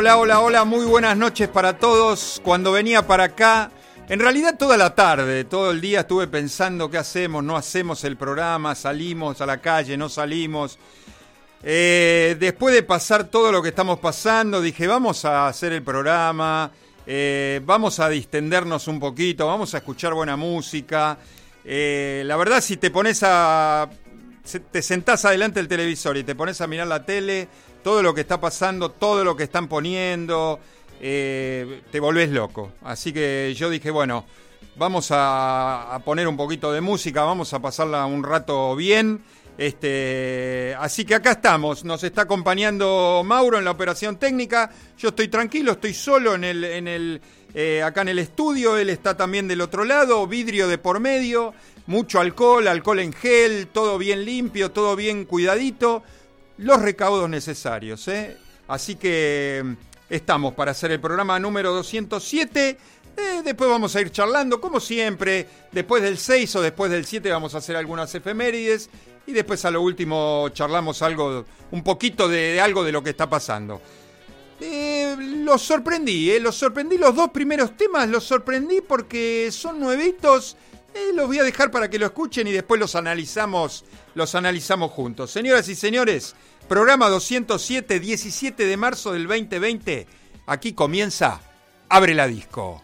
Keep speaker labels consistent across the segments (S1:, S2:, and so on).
S1: Hola, hola, hola, muy buenas noches para todos. Cuando venía para acá, en realidad toda la tarde, todo el día estuve pensando qué hacemos, no hacemos el programa, salimos a la calle, no salimos. Eh, después de pasar todo lo que estamos pasando, dije, vamos a hacer el programa, eh, vamos a distendernos un poquito, vamos a escuchar buena música. Eh, la verdad, si te pones a... Te sentás adelante del televisor y te pones a mirar la tele, todo lo que está pasando, todo lo que están poniendo, eh, te volvés loco. Así que yo dije, bueno, vamos a, poner un poquito de música, vamos a pasarla un rato bien. Este, así que acá estamos, nos está acompañando Mauro en la operación técnica. Yo estoy tranquilo, estoy solo en el, en el, eh, acá en el estudio. Él está también del otro lado, vidrio de por medio, mucho alcohol, alcohol en gel, todo bien limpio, todo bien cuidadito los recaudos necesarios. ¿eh? Así que mm, estamos para hacer el programa número 207. Eh, después vamos a ir charlando, como siempre. Después del 6 o después del 7 vamos a hacer algunas efemérides. Y después a lo último charlamos algo, un poquito de, algo de lo que está pasando. Eh, los sorprendí, los sorprendí. Los dos primeros temas los sorprendí porque son nuevitos. Los voy a dejar para que lo escuchen y después los analizamos, los analizamos juntos. Señoras y señores, Programa 207, 17 de marzo del 2020. Aquí comienza Abre la Disco.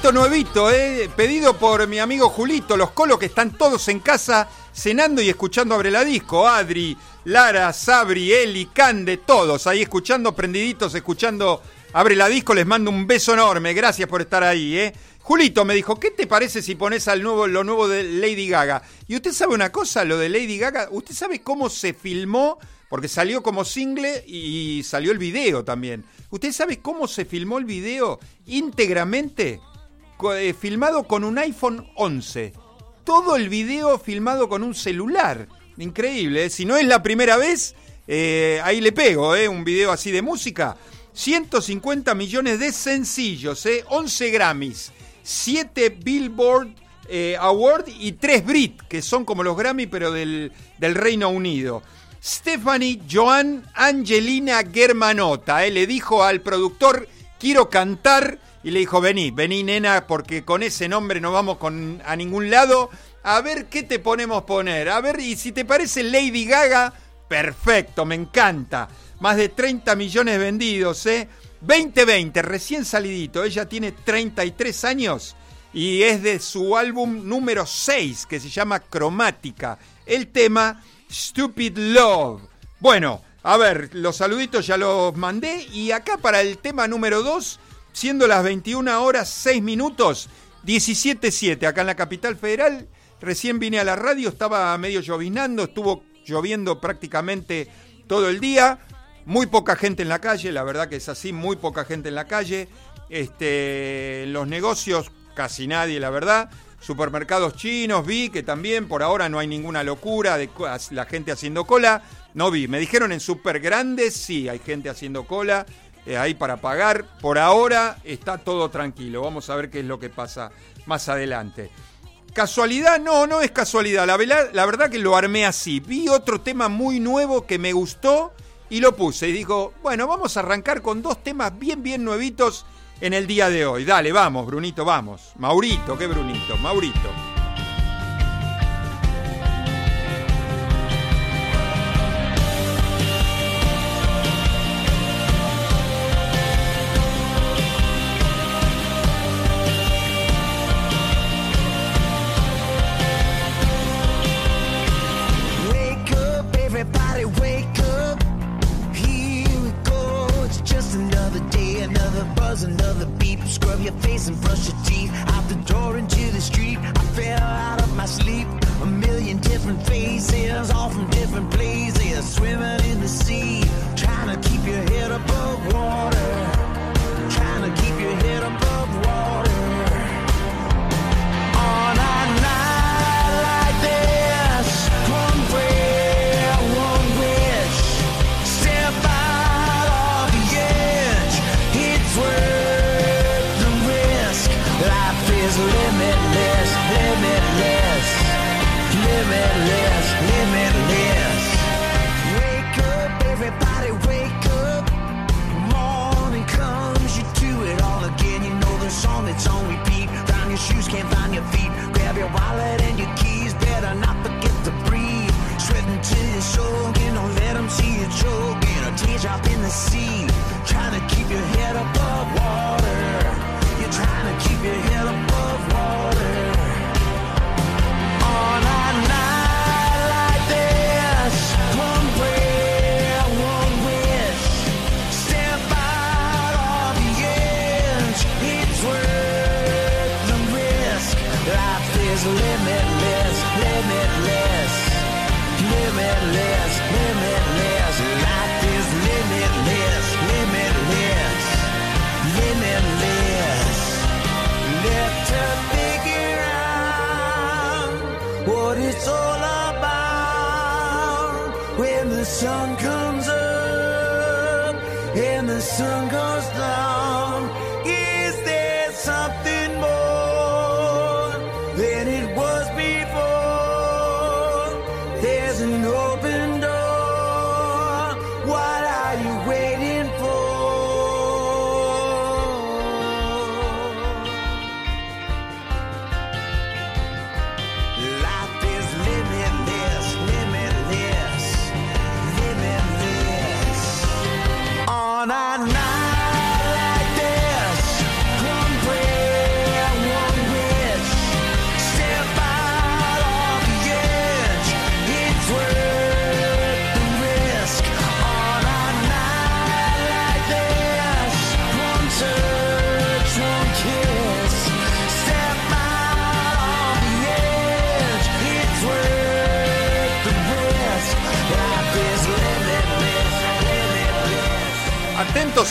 S1: Nuevito, nuevito, eh. Pedido por mi amigo Julito, los colos que están todos en casa cenando y escuchando Abre la Disco. Adri, Lara, Sabri, Eli, Cande, todos ahí escuchando, prendiditos, escuchando Abre la Disco. Les mando un beso enorme. Gracias por estar ahí, eh. Julito me dijo, ¿qué te parece si pones al nuevo, lo nuevo de Lady Gaga? Y usted sabe una cosa, lo de Lady Gaga, ¿usted sabe cómo se filmó? Porque salió como single y salió el video también. ¿Usted sabe cómo se filmó el video íntegramente? Filmado con un iPhone 11. Todo el video filmado con un celular.
S2: increíble. ¿eh? Si no es la primera vez, eh, ahí le pego, ¿eh? un video así de música. 150 millones de sencillos, ¿eh? 11 Grammys, 7 Billboard eh, Award y 3 Brit, que son como los Grammy pero del, del Reino Unido. Stephanie Joan Angelina Germanota, ¿eh? le dijo al productor, quiero cantar, y le dijo, vení, vení nena, porque con ese nombre no vamos a ningún lado. A ver qué te ponemos poner. A ver, y si te parece Lady Gaga, perfecto, me encanta. Más de 30 millones vendidos, ¿eh? 2020, recién salidito. Ella tiene 33 años y es de su álbum número 6 que se llama Cromática. El tema Stupid Love. Bueno, a ver, los saluditos ya los mandé y acá para el tema número 2, siendo las 21 horas 6 minutos, 17.7 acá en la capital federal. Recién vine a la radio, estaba medio llovinando, estuvo lloviendo prácticamente todo el día. Muy poca gente en la calle, la verdad que es así, muy poca gente en la calle. Este, los negocios, casi nadie, la verdad. Supermercados chinos, vi que también por ahora no hay ninguna locura de la gente haciendo cola. No vi, me dijeron en super grandes, sí, hay gente haciendo cola ahí para pagar. Por ahora está todo tranquilo. Vamos a ver qué es lo que pasa más adelante. ¿Casualidad? No, no es casualidad. La, la verdad que lo armé así. Vi otro tema muy nuevo que me gustó y lo puse y digo, bueno, vamos a arrancar con dos temas bien, bien nuevitos en el día de hoy. Dale, vamos, Brunito, vamos. Maurito, ¿qué Brunito? Maurito. different faces, all from different places. Swimming in the sea, trying to keep your head above water.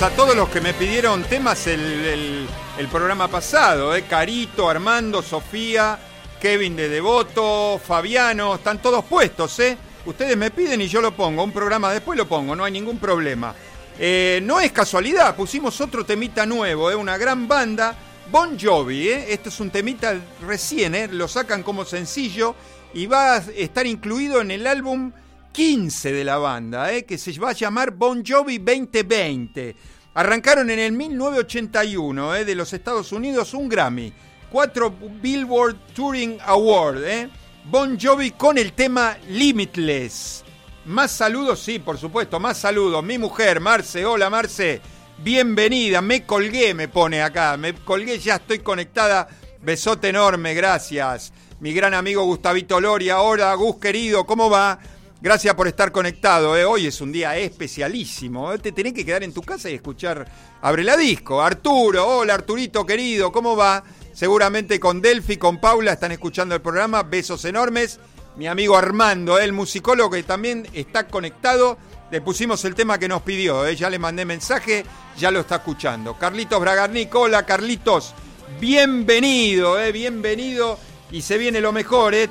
S2: A todos los que me pidieron temas el, programa pasado, ¿eh? Carito, Armando, Sofía, Kevin de Devoto, Fabiano, están todos puestos, ¿eh?
S1: Ustedes me piden y yo lo pongo. Un programa después lo pongo, no hay ningún problema. Eh, no es casualidad, pusimos otro temita nuevo, ¿eh? una gran banda. Bon Jovi, ¿eh? este es un temita recién, ¿eh? lo sacan como sencillo y va a estar incluido en el álbum 15 de la banda, ¿eh? que se va a llamar Bon Jovi 2020. Arrancaron en el 1981 ¿eh? de los Estados Unidos un Grammy, cuatro Billboard Touring Award, ¿eh? Bon Jovi con el tema Limitless. Más saludos, sí, por supuesto, más saludos. Mi mujer, Marce, hola Marce, bienvenida, me colgué, me pone acá, me colgué, ya estoy conectada. Besote enorme, gracias. Mi gran amigo Gustavito Loria, hola Gus querido, ¿cómo va? Gracias por estar conectado. ¿eh? Hoy es un día especialísimo. ¿eh? Te tenés que quedar en tu casa y escuchar Abre la Disco. Arturo, hola Arturito querido, ¿cómo va? Seguramente con Delphi, con Paula están escuchando el programa. Besos enormes mi amigo Armando, el musicólogo que también está conectado. Le pusimos el tema que nos pidió, ¿eh? ya le mandé mensaje, ya lo está escuchando. Carlitos Bragarnik, hola Carlitos, bienvenido, bienvenido. Y se viene lo mejor, ¿eh?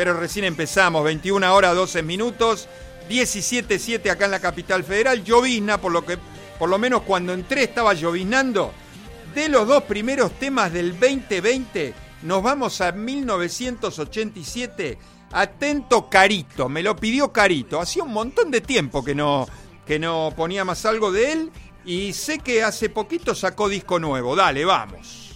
S1: Pero recién empezamos, 21 horas 12 minutos, 17.7 acá en la capital federal, llovizna, por lo que por lo menos cuando entré estaba lloviznando. De los dos primeros temas del 2020, nos vamos a 1987 Atento Carito, me lo pidió Carito. Hacía un montón de tiempo que no, que no ponía más algo de él y sé que hace poquito sacó disco nuevo. Dale, vamos.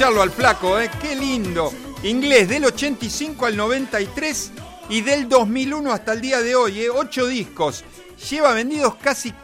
S1: Escucharlo al flaco, ¿eh? Qué lindo. Inglés del 85 al 93 y del 2001 hasta el día de hoy, ¿eh? Ocho discos. Lleva vendidos casi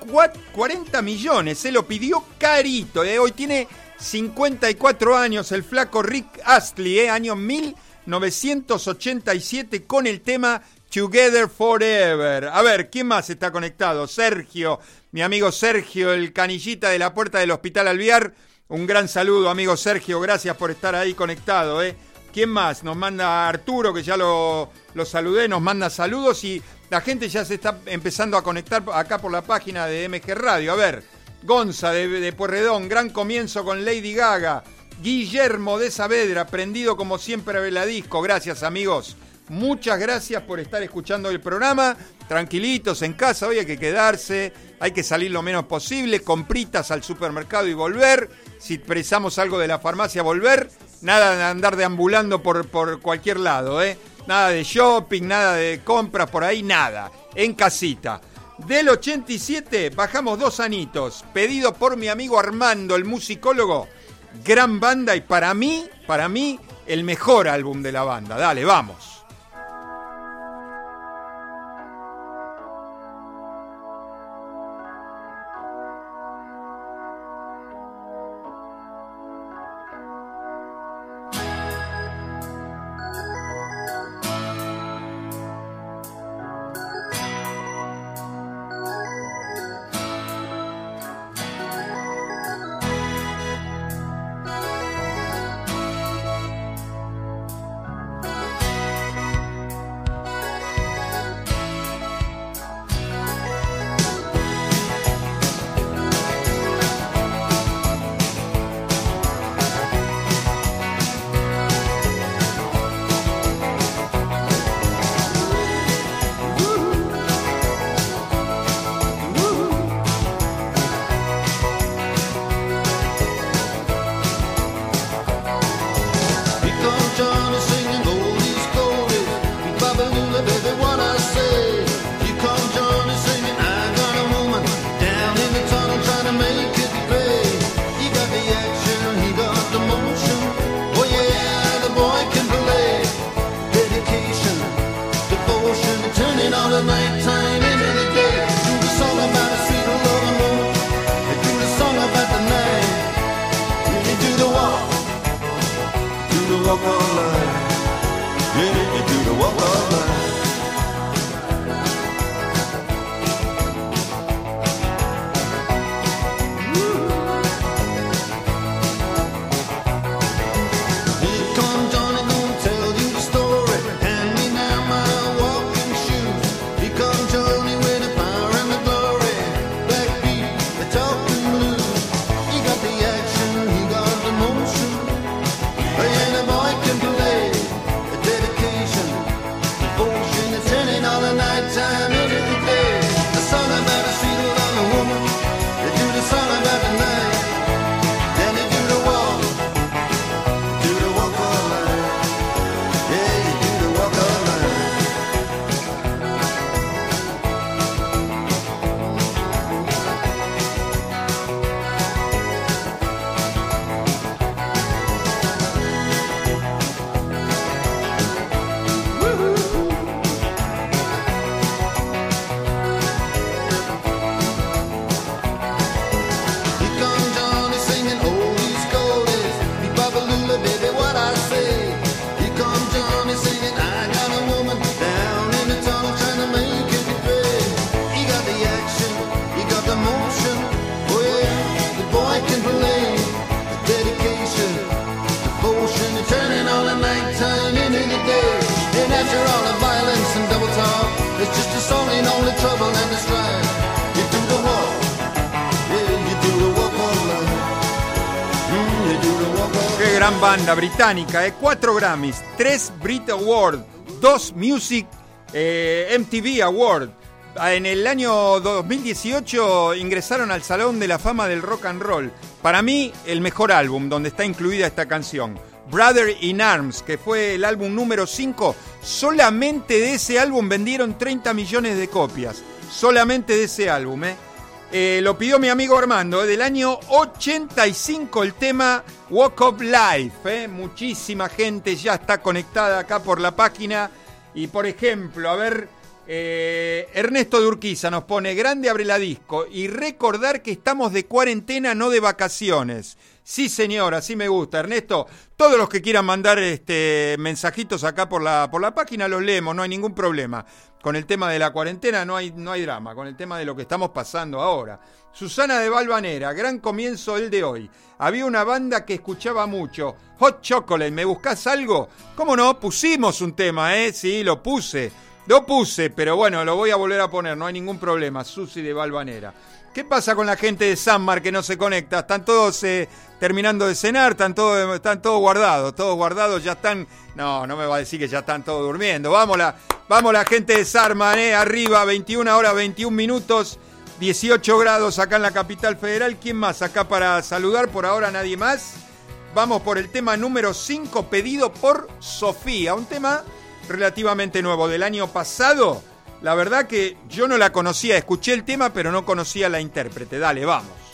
S1: 40 millones. Se lo pidió carito, ¿eh? Hoy tiene 54 años el flaco Rick Astley, ¿eh? Año 1987 con el tema Together Forever. A ver, ¿quién más está conectado? Sergio, mi amigo Sergio, el canillita de la puerta del Hospital Alviar Un gran saludo, amigo Sergio, gracias por estar ahí conectado. ¿eh? ¿Quién más? Nos manda Arturo, que ya lo, lo saludé, nos manda saludos y la gente ya se está empezando a conectar acá por la página de MG Radio. A ver, Gonza de, de Puerredón, gran comienzo con Lady Gaga. Guillermo de Saavedra, prendido como siempre a Veladisco. Gracias, amigos. Muchas gracias por estar escuchando el programa. Tranquilitos en casa, hoy hay que quedarse, hay que salir lo menos posible, compritas al supermercado y volver. Si precisamos algo de la farmacia, volver. Nada de andar deambulando por, por cualquier lado, ¿eh? Nada de shopping, nada de compras por ahí, nada. En casita. Del 87 bajamos dos anitos, pedido por mi amigo Armando, el musicólogo. Gran banda y para mí, para mí, el mejor álbum de la banda. Dale, vamos. Británica, eh, cuatro Grammys, tres Brit Awards, dos Music eh, MTV Awards. Ah, en el año 2018 ingresaron al Salón de la Fama del Rock and Roll. Para mí, el mejor álbum donde está incluida esta canción. Brother in Arms, que fue el álbum número 5. Solamente de ese álbum vendieron 30 millones de copias. Solamente de ese álbum, ¿eh? Eh, lo pidió mi amigo Armando, del año 85 el tema Walk of Life. ¿eh? Muchísima gente ya está conectada acá por la página. Y por ejemplo, a ver, eh, Ernesto de Urquiza nos pone grande abre la disco y recordar que estamos de cuarentena, no de vacaciones. Sí, señor, así me gusta. Ernesto, todos los que quieran mandar este, mensajitos acá por la, por la página los leemos, no hay ningún problema. Con el tema de la cuarentena, no hay, no hay drama, con el tema de lo que estamos pasando ahora. Susana de Valvanera, gran comienzo el de hoy. Había una banda que escuchaba mucho, Hot Chocolate, ¿me buscas algo? ¿Cómo no? Pusimos un tema, ¿eh? Sí, lo puse. Lo puse, pero bueno, lo voy a volver a poner, no hay ningún problema. Susi de Valvanera. ¿Qué pasa con la gente de Sanmar que no se conecta? Están todos eh, terminando de cenar, están todos, guardados, todos guardados, ya están. No, no me va a decir que ya están todos durmiendo. Vamos la, vamos la gente de Sanmar, eh, arriba, 21 horas, 21 minutos, 18 grados acá en la capital federal. ¿Quién más acá para saludar? Por ahora nadie más. Vamos por el tema número 5, pedido por Sofía. Un tema relativamente nuevo del año pasado la verdad que yo no la conocía, escuché el tema pero no conocía la intérprete. Dale, vamos.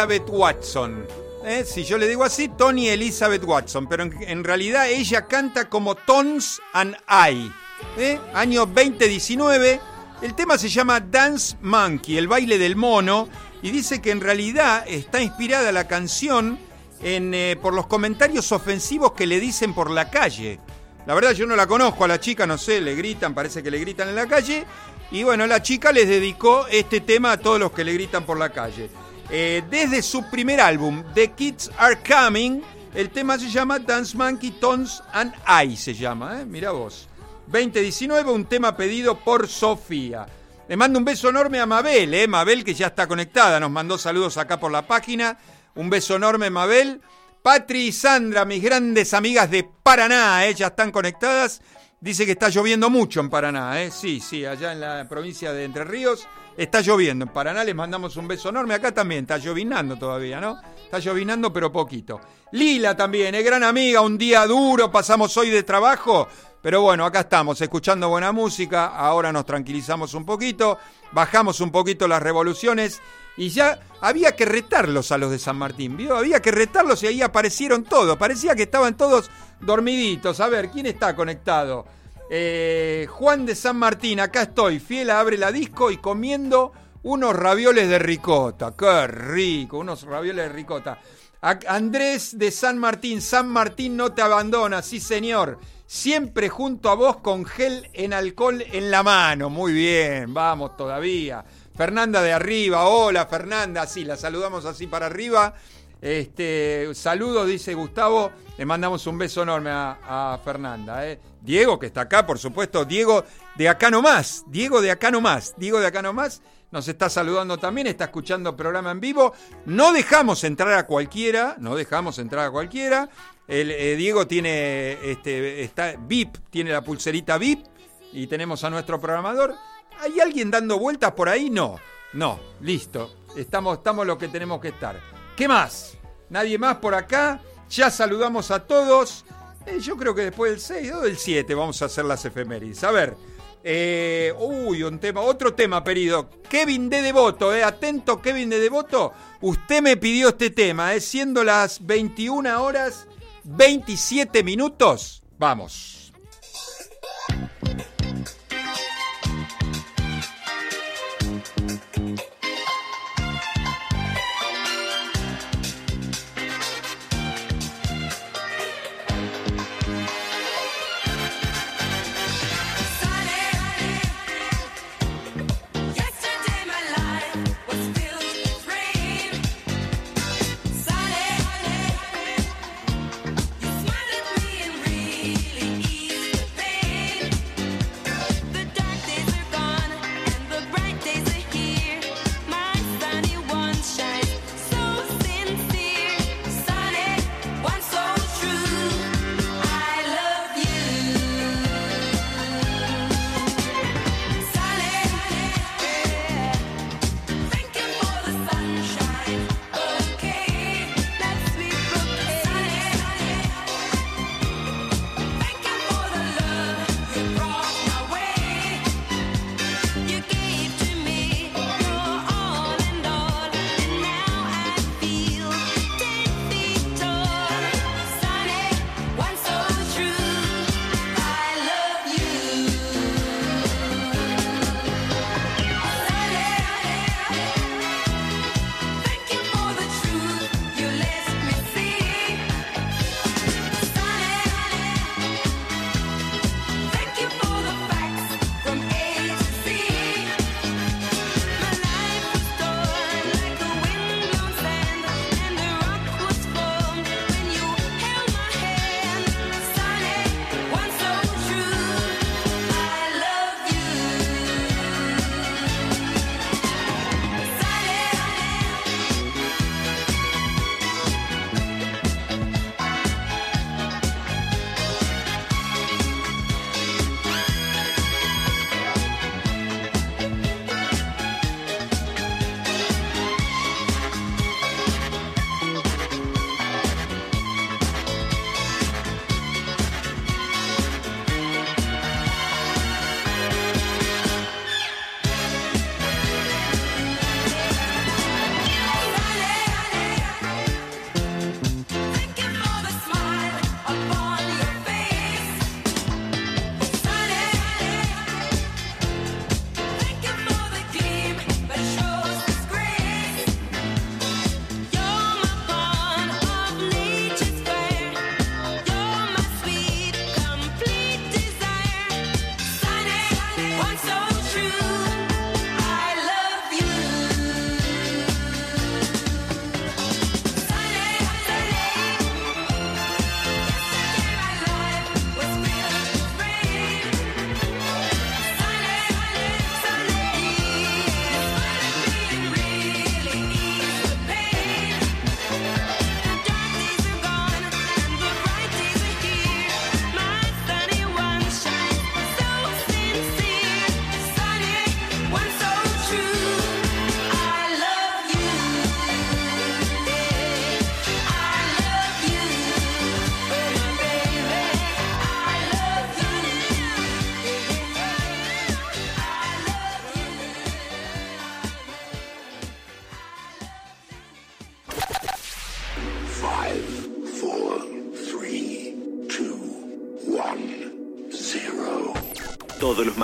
S1: Elizabeth Watson. ¿eh? Si yo le digo así, Tony Elizabeth Watson, pero en, realidad ella canta como Tones and I. ¿eh? Año 2019. El tema se llama Dance Monkey, el baile del mono, y dice que en realidad está inspirada la canción eh, por los comentarios ofensivos que le dicen por la calle. La verdad yo no la conozco a la chica, no sé, le gritan, parece que le gritan en la calle. Y bueno, la chica les dedicó este tema a todos los que le gritan por la calle. Eh, desde su primer álbum, The Kids Are Coming, el tema se llama Dance Monkey Tones and I, se llama, ¿eh? mira vos. 2019, un tema pedido por Sofía. Le mando un beso enorme a Mabel, ¿eh? Mabel que ya está conectada, nos mandó saludos acá por la página. Un beso enorme, Mabel. Patri y Sandra, mis grandes amigas de Paraná, ya están conectadas. Dice que está lloviendo mucho en Paraná, ¿eh? Sí, sí, allá en la provincia de Entre Ríos. Está lloviendo. En Paraná les mandamos un beso enorme. Acá también está llovinando todavía, ¿no? Está llovinando, pero poquito. Lila también, es gran amiga. Un día duro pasamos hoy de trabajo. Pero bueno, acá estamos, escuchando buena música. Ahora nos tranquilizamos un poquito. Bajamos un poquito las revoluciones. Y ya había que retarlos a los de San Martín, ¿vio? Había que retarlos y ahí aparecieron todos. Parecía que estaban todos dormiditos. A ver, ¿quién está conectado? Eh, Juan de San Martín, acá estoy, fiel abre la disco y comiendo
S3: unos ravioles de ricota. Qué rico, unos ravioles de ricota. Andrés de San Martín, San Martín no te abandona, sí señor. Siempre junto a vos con gel en alcohol en la mano. Muy bien, vamos todavía. Fernanda de arriba, hola Fernanda, sí, la saludamos así para arriba. Este, saludos, dice Gustavo. Le mandamos un beso enorme a, Fernanda. ¿eh? Diego, que está acá, por supuesto. Diego de acá nomás. Diego de acá nomás. Diego de acá nomás. Nos está saludando también, está escuchando el programa en vivo. No dejamos entrar a cualquiera, no dejamos entrar a cualquiera. El, eh, Diego tiene, este, está VIP, tiene la pulserita VIP y tenemos a nuestro programador. ¿Hay alguien dando vueltas por ahí? No, no, listo. Estamos, estamos lo que tenemos que estar. ¿Qué más? Nadie más por acá. Ya saludamos a todos. Eh, yo creo que después del 6 o del 7 vamos a hacer las efemérides. A ver. Eh, uy, un tema, otro tema pedido. Kevin de Devoto, eh, atento Kevin de Devoto. Usted me pidió este tema, siendo las 21 horas 27 minutos. Vamos.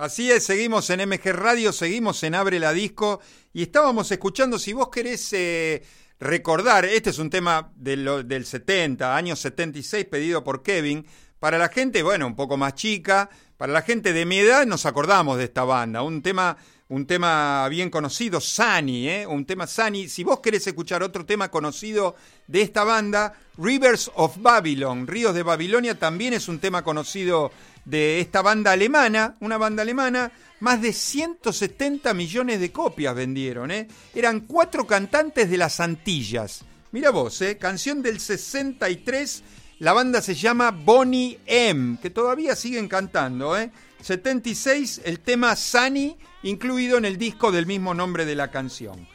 S1: Así es, seguimos en MG Radio, seguimos en Abre la Disco y estábamos escuchando, si vos querés eh, recordar, este es un tema del 70, años 76, pedido por Kevin, para la gente, bueno, un poco más chica, para la gente de mi edad nos acordamos de esta banda, un tema, un tema bien conocido, Sunny, ¿eh? un tema Sunny. Si vos querés escuchar otro tema conocido de esta banda, Rivers of Babylon, Ríos de Babilonia, también es un tema conocido de esta banda alemana, una banda alemana, más de 170 millones de copias vendieron, ¿eh? Eran cuatro cantantes de las Antillas. Mira vos, ¿eh? Canción del 63, la banda se llama Bonnie M, que todavía siguen cantando, ¿eh? 76, el tema Sunny, incluido en el disco del mismo nombre de la canción.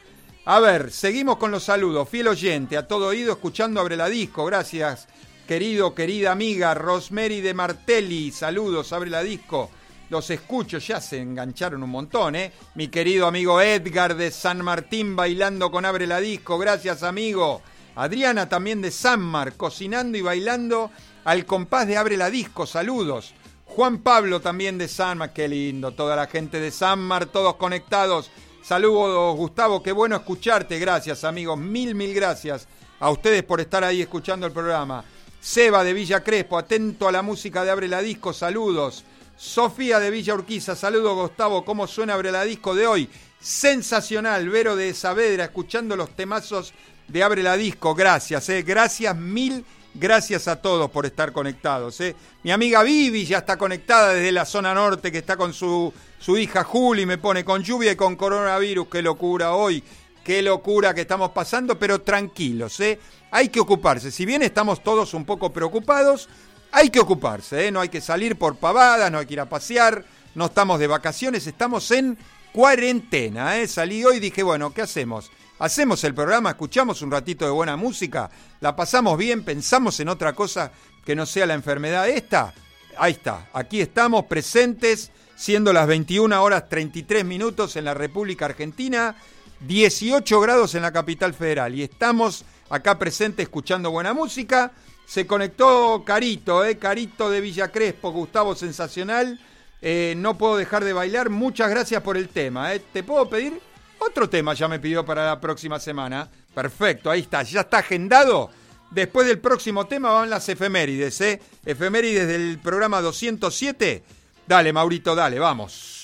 S1: A ver, seguimos con los saludos. Fiel oyente, a todo oído, escuchando Abre la Disco. Gracias querido, querida amiga Rosemary de Martelli, saludos, abre la disco. Los escucho, ya se engancharon un montón, ¿eh? Mi querido amigo Edgar de San Martín bailando con Abre la Disco, gracias amigo. Adriana también de Sanmar, cocinando y bailando al compás de Abre la Disco, saludos. Juan Pablo también de Sanmar, qué lindo, toda la gente de Sanmar, todos conectados. Saludos Gustavo, qué bueno escucharte, gracias amigos, mil, mil gracias a ustedes por estar ahí escuchando el programa. Seba de Villa Crespo, atento a la música de Abre la Disco, saludos. Sofía de Villa Urquiza, saludos Gustavo, ¿cómo suena Abre la Disco de hoy? Sensacional, Vero de Saavedra, escuchando los temazos de Abre la Disco, gracias, eh. gracias, mil gracias a todos por estar conectados. Eh. Mi amiga Vivi ya está conectada desde la zona norte, que está con su, su hija Juli, me pone con lluvia y con coronavirus, qué locura hoy, qué locura que estamos pasando, pero tranquilos, ¿eh? Hay que ocuparse. Si bien estamos todos un poco preocupados, hay que ocuparse, ¿eh? no hay que salir por pavadas, no hay que ir a pasear, no estamos de vacaciones, estamos en cuarentena. ¿eh? Salí hoy y dije, bueno, ¿qué hacemos? Hacemos el programa, escuchamos un ratito de buena música, la pasamos bien, pensamos en otra cosa que no sea la enfermedad esta. Ahí está, aquí estamos presentes, siendo las 21 horas 33 minutos en la República Argentina, 18 grados en la capital federal y estamos acá presente escuchando buena música. Se conectó Carito, eh, Carito de Villa Crespo, Gustavo Sensacional. Eh, no puedo dejar de bailar. Muchas gracias por el tema. Eh. ¿Te puedo pedir? Otro tema ya me pidió para la próxima semana. Perfecto, ahí está, ya está agendado. Después del próximo tema van las efemérides, ¿eh? Efemérides del programa 207. Dale, Maurito, dale, vamos.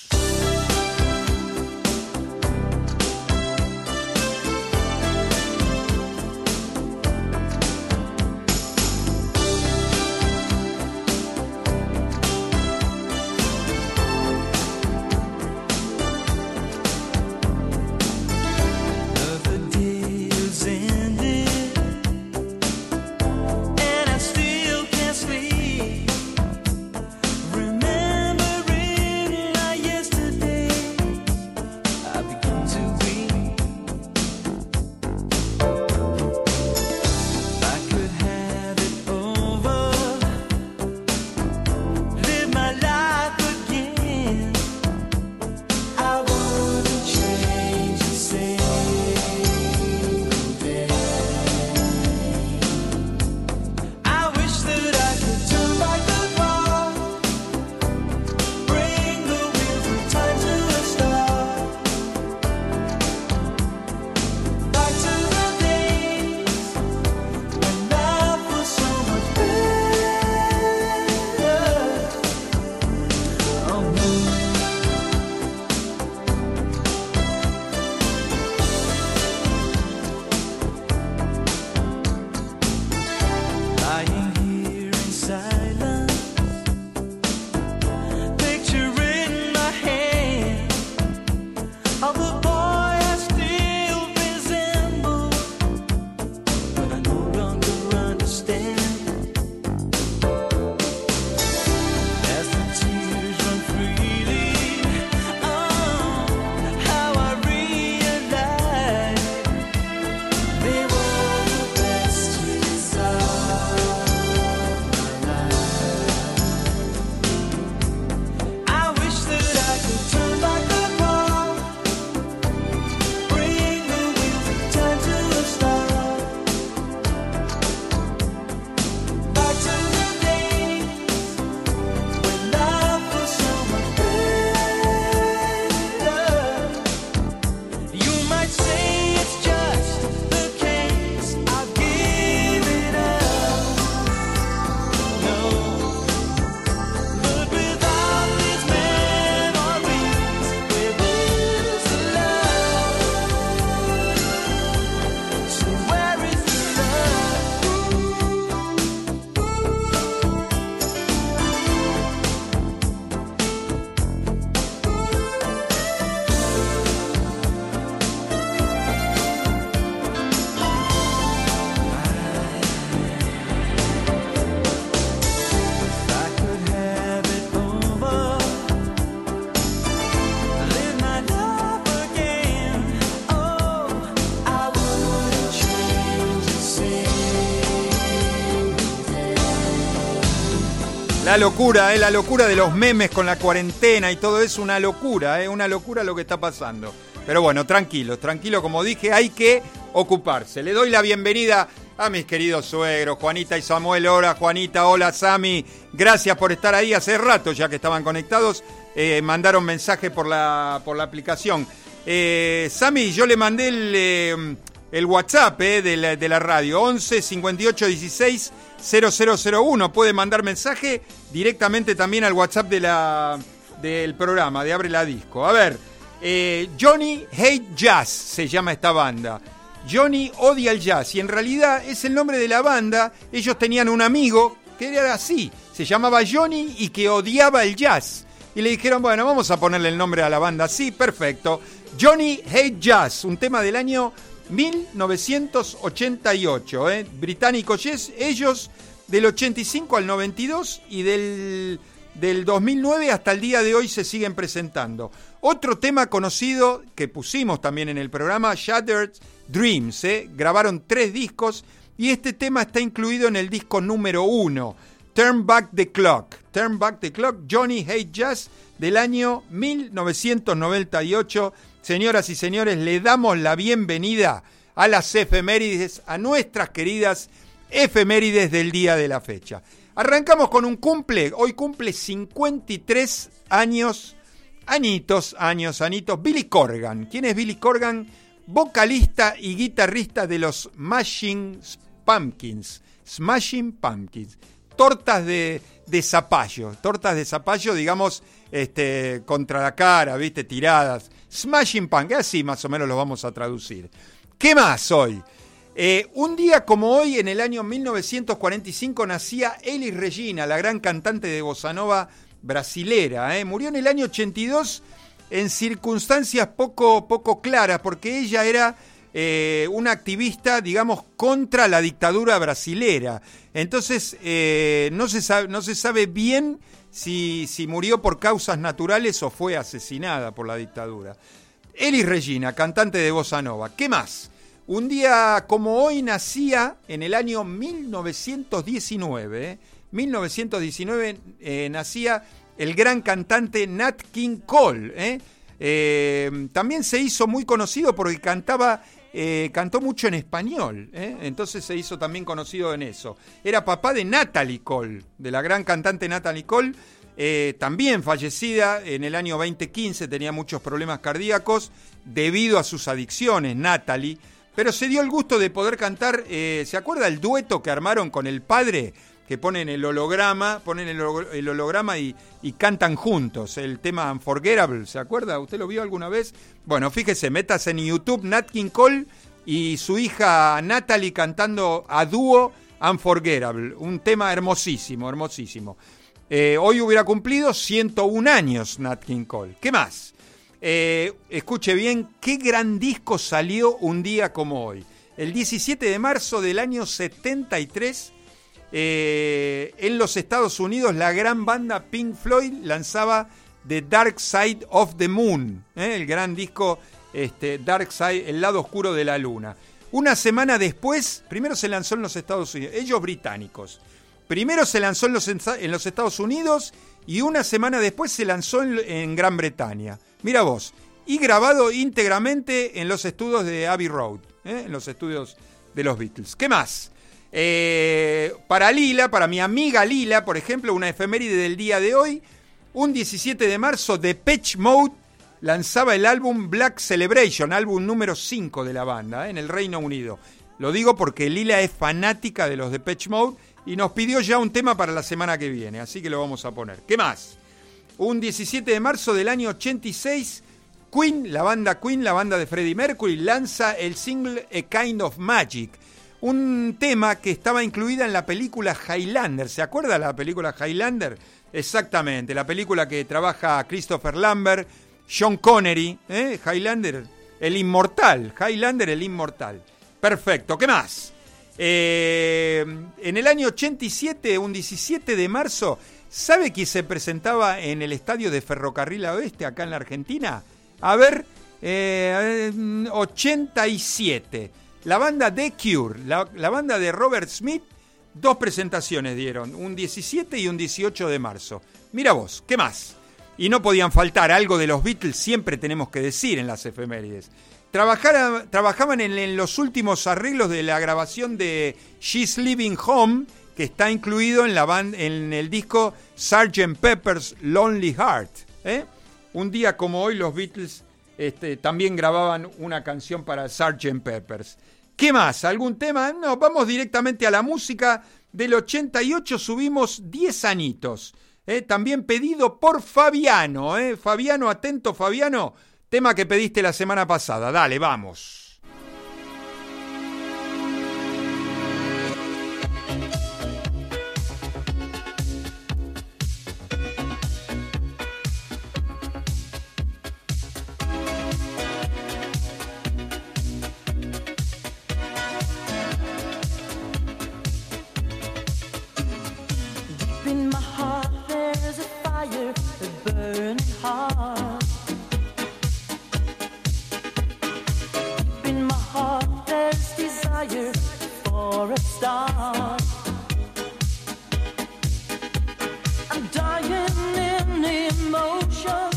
S1: La locura, ¿eh? la locura de los memes con la cuarentena y todo es una locura, ¿eh? una locura lo que está pasando. Pero bueno, tranquilo, tranquilo, como dije, hay que ocuparse. Le doy la bienvenida a mis queridos suegros, Juanita y Samuel. Hola, Juanita, hola, Sami. Gracias por estar ahí hace rato, ya que estaban conectados. Eh, mandaron mensaje por la, por la aplicación. Eh, Sami, yo le mandé el, eh, el WhatsApp de la, de, la, radio, 11 58 16 0001. Puede mandar mensaje directamente también al WhatsApp de la, del programa, de Abre la Disco. A ver, eh, Johnny Hate Jazz se llama esta banda. Johnny odia el jazz y en realidad es el nombre de la banda. Ellos tenían un amigo que era así, se llamaba Johnny y que odiaba el jazz. Y le dijeron, bueno, vamos a ponerle el nombre a la banda. Sí, perfecto. Johnny Hate Jazz, un tema del año 1988, ¿eh? británico Yes, ellos del 85 al 92 y del, del 2009 hasta el día de hoy se siguen presentando. Otro tema conocido que pusimos también en el programa, Shattered Dreams, ¿eh? grabaron tres discos y este tema está incluido en el disco número uno, Turn Back the Clock. Turn Back the Clock, Johnny Hate Jazz del año 1998 Señoras y señores, le damos la bienvenida a las efemérides, a nuestras queridas efemérides del día de la fecha. Arrancamos con un cumple, hoy cumple 53 años, añitos, años, añitos, Billy Corgan. ¿Quién es Billy Corgan? Vocalista y guitarrista de los Smashing Pumpkins. Smashing Pumpkins. Tortas de, de zapallo, tortas de zapallo, digamos, este, contra la cara, ¿viste? Tiradas. Smashing Punk, así más o menos lo vamos a traducir. ¿Qué más hoy? Eh, un día como hoy, en el año 1945, nacía Elis Regina, la gran cantante de bossa nova brasilera. ¿eh? Murió en el año 82 en circunstancias poco, poco claras, porque ella era eh, una activista, digamos, contra la dictadura brasilera. Entonces, no, se sabe, no se sabe bien si, si murió por causas naturales o fue asesinada por la dictadura. Elis Regina, cantante de bossa nova. ¿Qué más? Un día como hoy nacía en el año 1919. 1919 ¿eh? eh, nacía el gran cantante Nat King Cole. ¿eh? También se hizo muy conocido porque cantaba, cantó mucho en español, entonces se hizo también conocido en eso. Era papá de Natalie Cole, de la gran cantante Natalie Cole, también fallecida en el año 2015, tenía muchos problemas cardíacos debido a sus adicciones, Natalie, pero se dio el gusto de poder cantar, ¿se acuerda el dueto que armaron con el padre? que ponen el holograma, ponen el, holograma y, y, cantan juntos. El tema Unforgettable, ¿se acuerda? ¿Usted lo vio alguna vez? Bueno, fíjese, metas en YouTube Nat King Cole y su hija Natalie cantando a dúo Unforgettable. Un tema hermosísimo, hermosísimo. Eh, hoy hubiera cumplido 101 años Nat King Cole. ¿Qué más? Eh, escuche bien, qué gran disco salió un día como hoy. El 17 de marzo del año 73 eh, en los Estados Unidos, la gran banda Pink Floyd lanzaba The Dark Side of the Moon, ¿eh? el gran disco este, Dark Side, el lado oscuro de la luna. Una semana después, primero se lanzó en los Estados Unidos, ellos británicos. Primero se lanzó en los, en los Estados Unidos y una semana después se lanzó en, Gran Bretaña. Mira vos. Y grabado íntegramente en los estudios de Abbey Road, ¿eh? en los estudios de los Beatles. ¿Qué más? Eh, para Lila, para mi amiga Lila, por ejemplo, una efeméride del día de hoy, un 17 de marzo, Pitch Mode lanzaba el álbum Black Celebration, álbum número 5 de la banda, eh, en el Reino Unido. Lo digo porque Lila es fanática de los Pitch Mode y nos pidió ya un tema para la semana que viene, así que lo vamos a poner. ¿Qué más? Un 17 de marzo del año 86, Queen, la banda Queen, la banda de Freddie Mercury, lanza el single A Kind of Magic un tema que estaba incluida en la película Highlander. ¿Se acuerda la película Highlander? Exactamente, la película que trabaja Christopher Lambert, Sean Connery, ¿eh? Highlander, el inmortal, Highlander el inmortal. Perfecto, ¿qué más? Eh, en el año 87, un 17 de marzo, ¿sabe quién se presentaba en el estadio de Ferrocarril Oeste acá en la Argentina? A ver, 87. Eh, la banda The Cure, la, banda de Robert Smith, Dos presentaciones dieron, un 17 y un 18 de marzo. Mira vos, ¿qué más? Y no podían faltar, algo de los Beatles siempre tenemos que decir en las efemérides. Trabajaban en, los últimos arreglos de la grabación de She's Living Home, que está incluido en, la en el disco Sgt. Pepper's Lonely Heart. ¿eh? Un día como hoy los Beatles este, también grababan una canción para Sgt. Peppers. ¿Qué más? ¿Algún tema? No, vamos directamente a la música. Del 88 subimos 10 anitos. ¿eh? También pedido por Fabiano. ¿eh? Fabiano, atento Fabiano. Tema que pediste la semana pasada. Dale, vamos.
S4: for a star. I'm dying in emotion.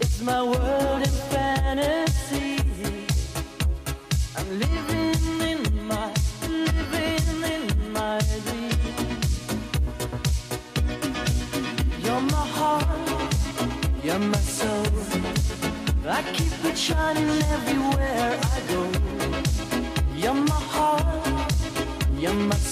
S4: It's my world in fantasy. I'm living in my, living in my dream. You're my heart, you're my soul. I keep it shining everywhere I go. my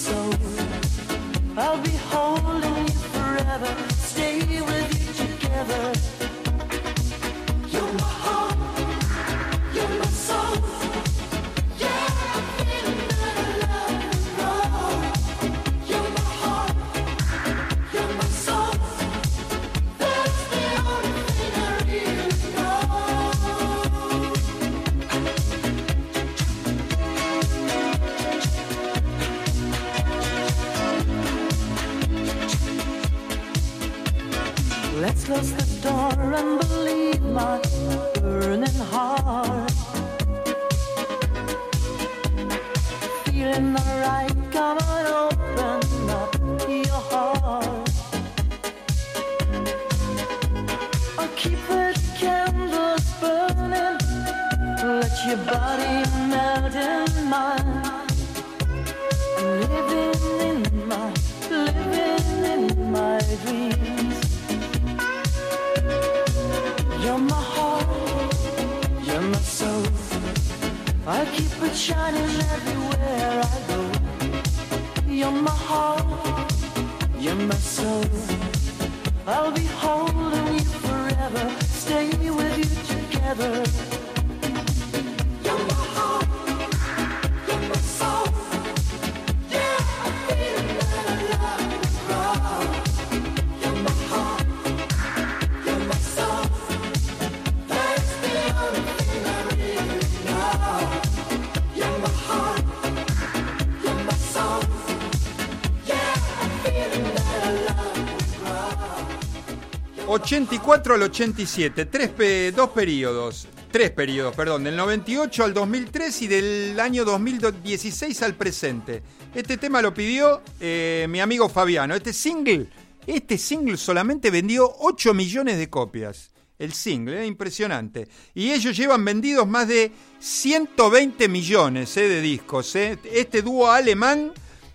S1: al 87, tres, dos periodos, tres periodos, perdón, del 98 al 2003 y del año 2016 al presente. Este tema lo pidió eh, mi amigo Fabiano. Este single, este single solamente vendió 8 millones de copias. El single, eh, impresionante. Y ellos llevan vendidos más de 120 millones eh, de discos. Este dúo alemán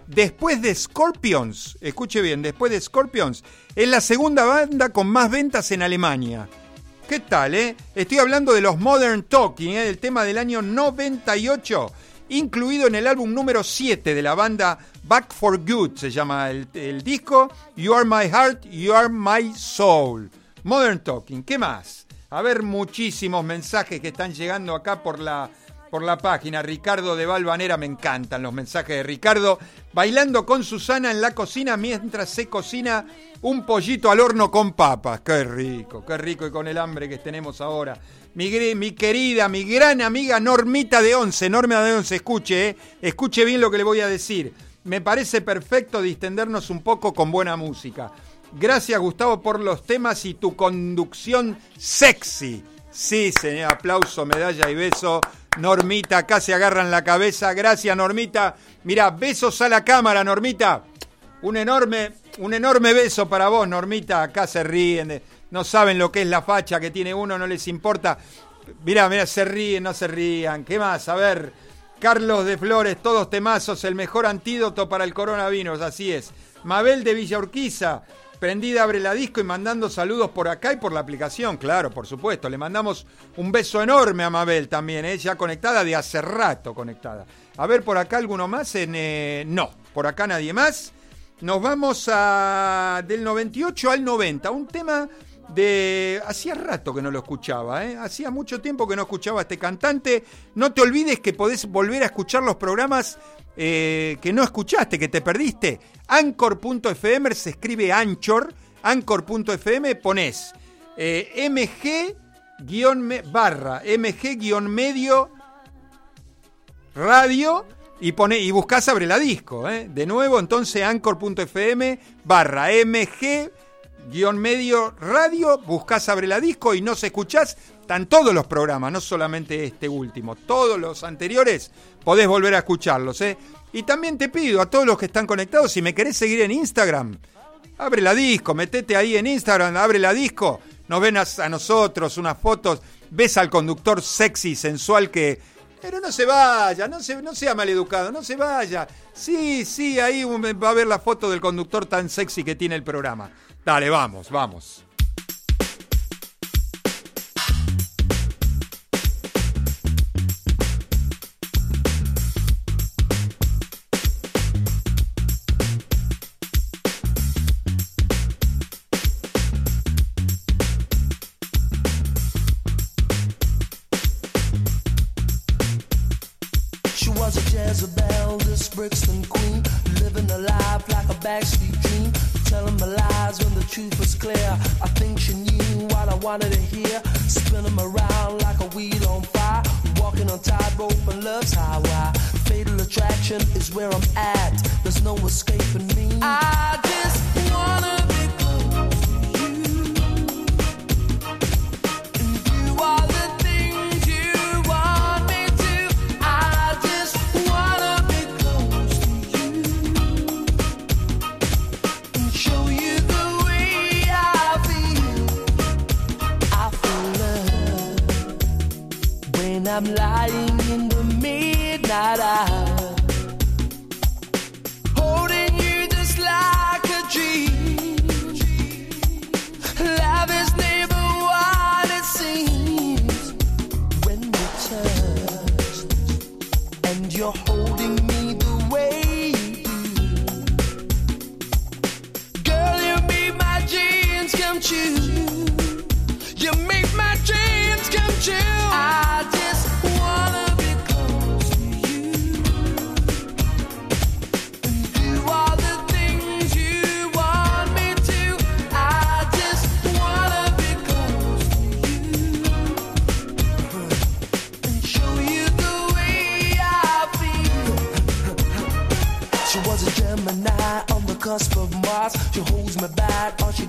S1: Después de Scorpions, escuche bien, después de Scorpions, es la segunda banda con más ventas en Alemania. ¿Qué tal, eh? Estoy hablando de los Modern Talking, eh, el tema del año 98, incluido en el álbum número 7 de la banda Back for Good, se llama el, el disco. You Are My Heart, You Are My Soul. Modern Talking, ¿qué más? A ver, muchísimos mensajes que están llegando acá por la por la página. Ricardo de Valvanera, me encantan los mensajes de Ricardo. Bailando con Susana en la cocina mientras se cocina un pollito al horno con papas. Qué rico, qué rico y con el hambre que tenemos ahora. Mi, querida, mi gran amiga Normita de Once, Norma de Once, escuche, eh, escuche bien lo que le voy a decir. Me parece perfecto distendernos un poco con buena música. Gracias Gustavo por los temas y tu conducción sexy. Sí, señor, aplauso, medalla y beso Normita, acá se agarran la cabeza. Gracias, Normita. Mira, besos a la cámara, Normita. Un enorme, un enorme beso para vos, Normita. Acá se ríen. no saben lo que es la facha que tiene uno, no les importa. Mira, mira, se ríen, no se rían. ¿Qué más? A ver. Carlos de Flores, todos temazos, el mejor antídoto para el coronavirus, así es. Mabel de Villa Urquiza, prendida abre la disco y mandando saludos por acá y por la aplicación, claro, por supuesto. Le mandamos un beso enorme a Mabel también, ¿eh? ya conectada de hace rato conectada. A ver, por acá alguno más, eh, no, por acá nadie más. Nos vamos a del 98 al 90, un tema de... Hacía rato que no lo escuchaba, ¿eh? hacía mucho tiempo que no escuchaba a este cantante. No te olvides que podés volver a escuchar los programas eh, que no escuchaste, que te perdiste. Anchor.fm se escribe Anchor, Anchor.fm pones eh, MG barra, MG medio radio y, pone, y buscás Abre la Disco. ¿eh? De nuevo, entonces, Anchor.fm barra MG guion medio radio, buscás Abre la Disco y no se escuchás, están todos los programas, no solamente este último, todos los anteriores podés volver a escucharlos. ¿eh? Y también te pido a todos los que están conectados, si me querés seguir en Instagram, abre la disco, metete ahí en Instagram, abre la disco, nos ven a, nosotros unas fotos, ves al conductor sexy, sensual que... Pero no se vaya, no, se, no sea maleducado, no se vaya. Sí, sí, ahí va a ver la foto del conductor tan sexy que tiene el programa. Dale, vamos, vamos.
S5: Clear. I think she knew what I wanted to hear. Spinning around like a wheel on fire. Walking on tightrope and love's highway. Fatal attraction is where I'm at. There's no escaping me. I just wanna. I'm lying in the midnight hour,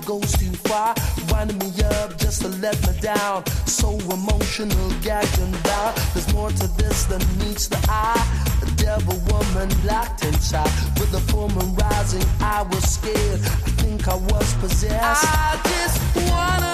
S5: goes too far. Winding me up just to let me down. So emotional, gagged and bound. There's more to this than meets the eye. A devil woman locked inside. With the full moon rising, I was scared. I think I was possessed. I just wanna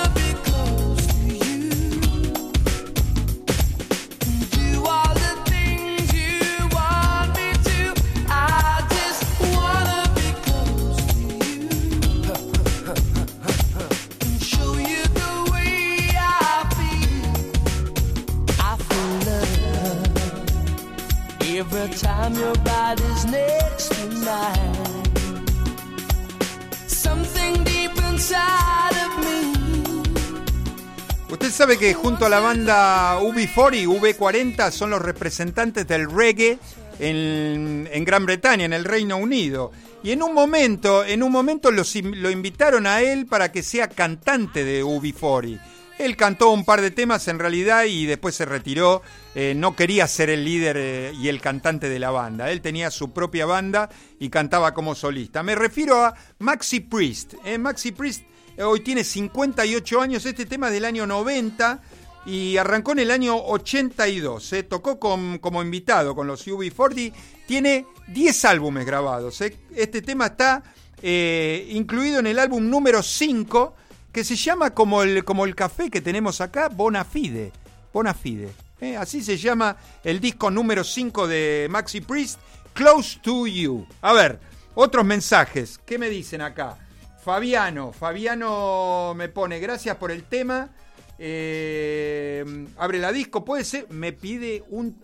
S5: time your body's next to mine. Something deep inside of me.
S1: Usted sabe que junto a la banda UB40 y V40 son los representantes del reggae en, en, Gran Bretaña, en el Reino Unido. Y en un momento, en un momento los, lo invitaron a él para que sea cantante de UB40. Él cantó un par de temas en realidad y después se retiró. Eh, no quería ser el líder eh, y el cantante de la banda. Él tenía su propia banda y cantaba como solista. Me refiero a Maxi Priest. Eh, Maxi Priest hoy tiene 58 años. Este tema es del año 90. y arrancó en el año 82. ¿eh? Tocó como invitado con los UB40. Tiene 10 álbumes grabados. Este tema está incluido en el álbum número 5, que se llama como el, como el café que tenemos acá, Bonafide. Bonafide. ¿eh? Así se llama el disco número 5 de Maxi Priest, Close to You. A ver, otros mensajes. ¿Qué me dicen acá? Fabiano, Fabiano me pone, gracias por el tema. Eh, abre la disco, puede ser, me pide un,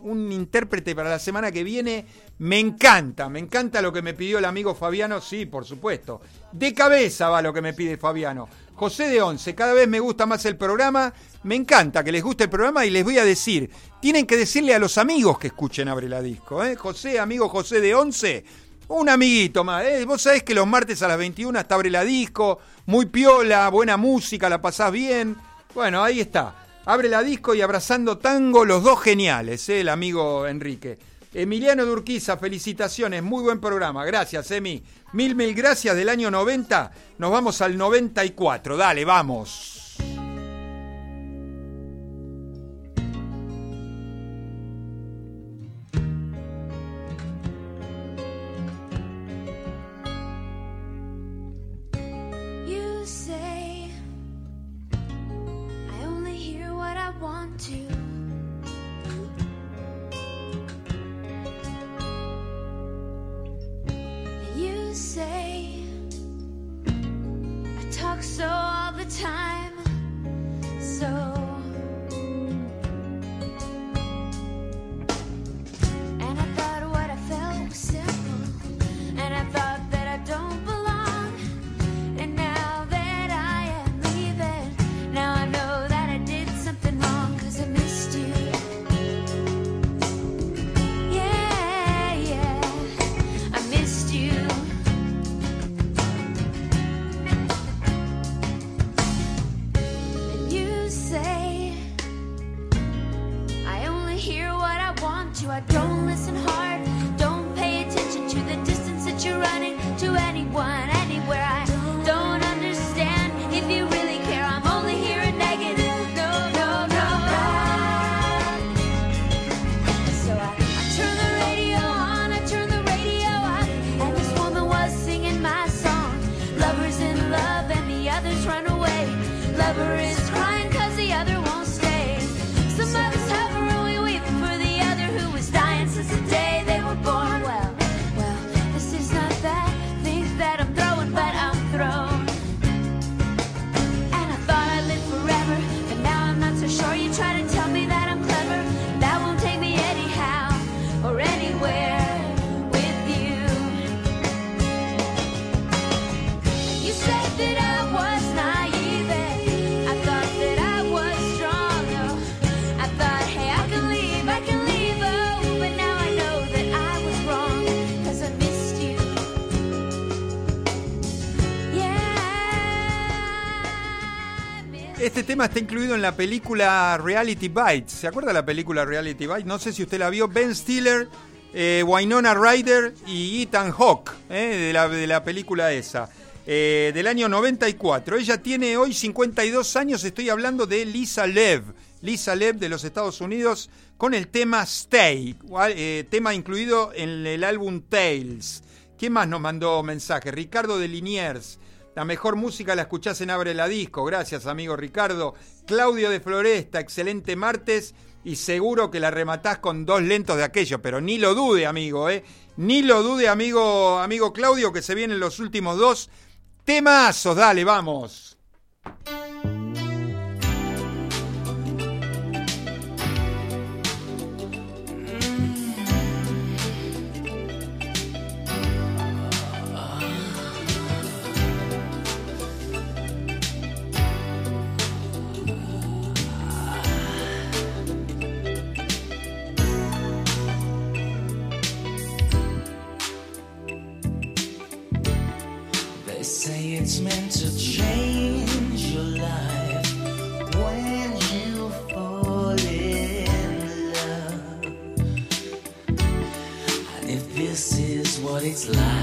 S1: un, intérprete para la semana que viene. Me encanta, me encanta lo que me pidió el amigo Fabiano, sí, por supuesto. De cabeza va lo que me pide Fabiano. José de Once, cada vez me gusta más el programa, me encanta que les guste el programa y les voy a decir, tienen que decirle a los amigos que escuchen Abre la Disco. ¿eh? José, amigo José de Once, un amiguito más. ¿eh? Vos sabés que los martes a las 21 está Abre la Disco, muy piola, buena música, la pasás bien. Bueno, ahí está. Abre la disco y abrazando tango, los dos geniales, ¿eh? el amigo Enrique. Emiliano Durquiza, felicitaciones, muy buen programa. Gracias, Emi. Mil, mil gracias del año 90. Nos vamos al 94. Dale, vamos. Este tema está incluido en la película Reality Bites. ¿Se acuerda la película Reality Bites? No sé si usted la vio. Ben Stiller, eh, Winona Ryder y Ethan Hawke, eh, de, la, película esa. Eh, del año 94. Ella tiene hoy 52 años, estoy hablando de Lisa Lev. Lisa Lev de los Estados Unidos con el tema Stay, tema incluido en el álbum Tales. ¿Quién más nos mandó mensaje? Ricardo de Liniers. La mejor música la escuchás en Abre la Disco. Gracias, amigo Ricardo. Claudio de Floresta, excelente martes. Y seguro que la rematás con dos lentos de aquello. Pero ni lo dude, amigo, ¿eh? Ni lo dude, amigo, amigo Claudio, que se vienen los últimos dos temazos. Dale, vamos. It's meant to change your life when you fall in love. And if this is what it's like,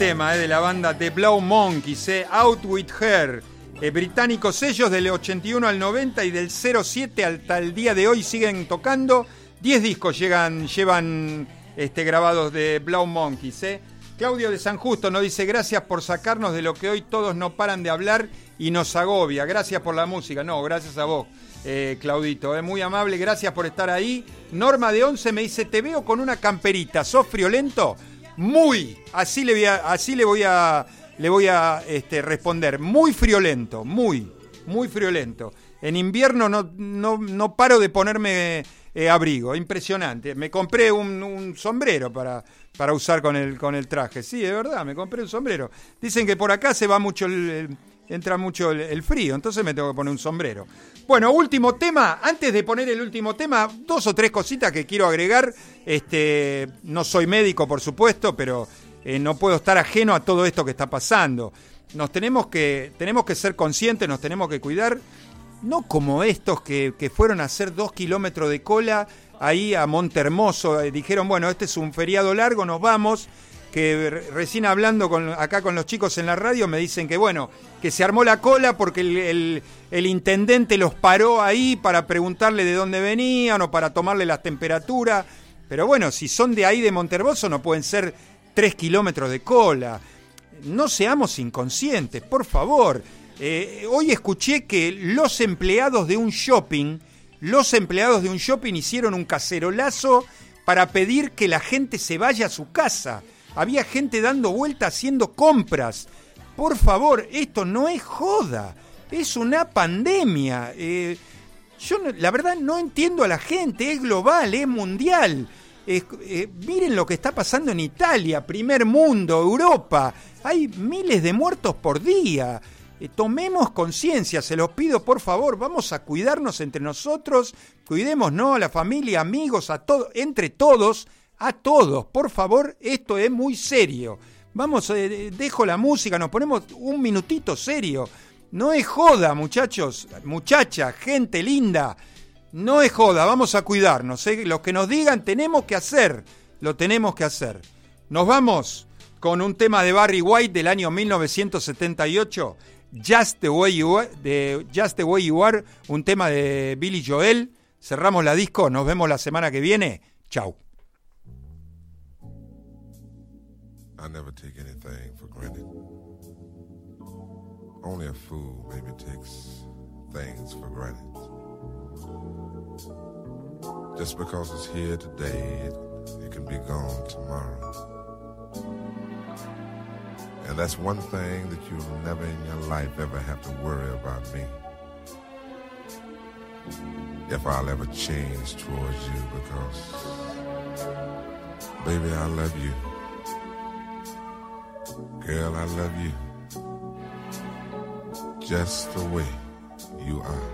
S1: tema eh, de la banda The Blow Monkeys, eh, Out With Her. Eh, británicos sellos del 81 al 90 y del 07 hasta el día de hoy siguen tocando. 10 discos llegan, llevan este, grabados de Blow Monkeys. eh. Claudio de San Justo nos dice gracias por sacarnos de lo que hoy todos no paran de hablar y nos agobia. Gracias por la música. No, gracias a vos, eh, Claudito. Muy amable, gracias por estar ahí. Norma de 11 me dice, te veo con una camperita, ¿sos friolento? Muy, así le voy a, así le voy a, le voy a este, responder. Muy friolento, muy, muy friolento. En invierno no, no, no paro de ponerme eh, abrigo, impresionante. Me compré un, sombrero para, para usar con el, con el traje. Sí, es verdad, me compré un sombrero. Dicen que por acá se va mucho el- entra mucho el, frío, entonces me tengo que poner un sombrero. Bueno, último tema. Antes de poner el último tema, dos o tres cositas que quiero agregar. Este, no soy médico, por supuesto, pero eh, no puedo estar ajeno a todo esto que está pasando. Nos tenemos que, tenemos que ser conscientes, nos tenemos que cuidar. No como estos que, que fueron a hacer dos kilómetros de cola ahí a Montermoso. Eh, dijeron, bueno, este es un feriado largo, nos vamos. Que re- recién hablando acá con los chicos en la radio me dicen que, bueno, que se armó la cola porque el, intendente los paró ahí para preguntarle de dónde venían o para tomarle las temperaturas. Pero bueno, si son de ahí de Montermoso no pueden ser tres kilómetros de cola no seamos inconscientes, por favor. Eh, hoy escuché que los empleados de un shopping, los empleados de un shopping hicieron un cacerolazo para pedir que la gente se vaya a su casa. Había gente dando vuelta haciendo compras. Por favor, esto no es joda, es una pandemia. Eh, yo no- la verdad no entiendo a la gente, es global, es mundial. Eh, miren lo que está pasando en Italia, primer mundo, Europa. Hay miles de muertos por día. Eh, tomemos conciencia, se los pido por favor, vamos a cuidarnos entre nosotros, cuidemos, ¿no? A la familia, amigos, a todos, entre todos, a todos, por favor, esto es muy serio. Vamos, eh, dejo la música, nos ponemos un minutito serio. No es joda, muchachos, muchacha, gente linda. No es joda, vamos a cuidarnos. ¿eh? Los que nos digan tenemos que hacer, lo tenemos que hacer. Nos vamos con un tema de Barry White del año 1978, Just the Way You Are, Just the Way You Are, un tema de Billy Joel. Cerramos la disco, nos vemos la semana que viene. Chau.
S6: I never take anything for granted. Only a fool maybe takes things for granted. Just because it's here today, it, it can be gone tomorrow. And that's one thing that you'll never in your life ever have to worry about me. If I'll ever change towards you because, baby, I love you. Girl, I love you just the way you are.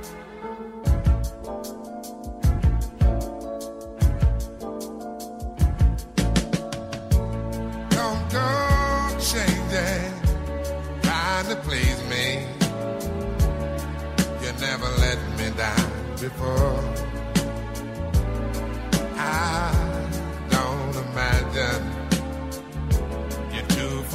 S6: Don't. Trying to please me. You never let me down before. I don't imagine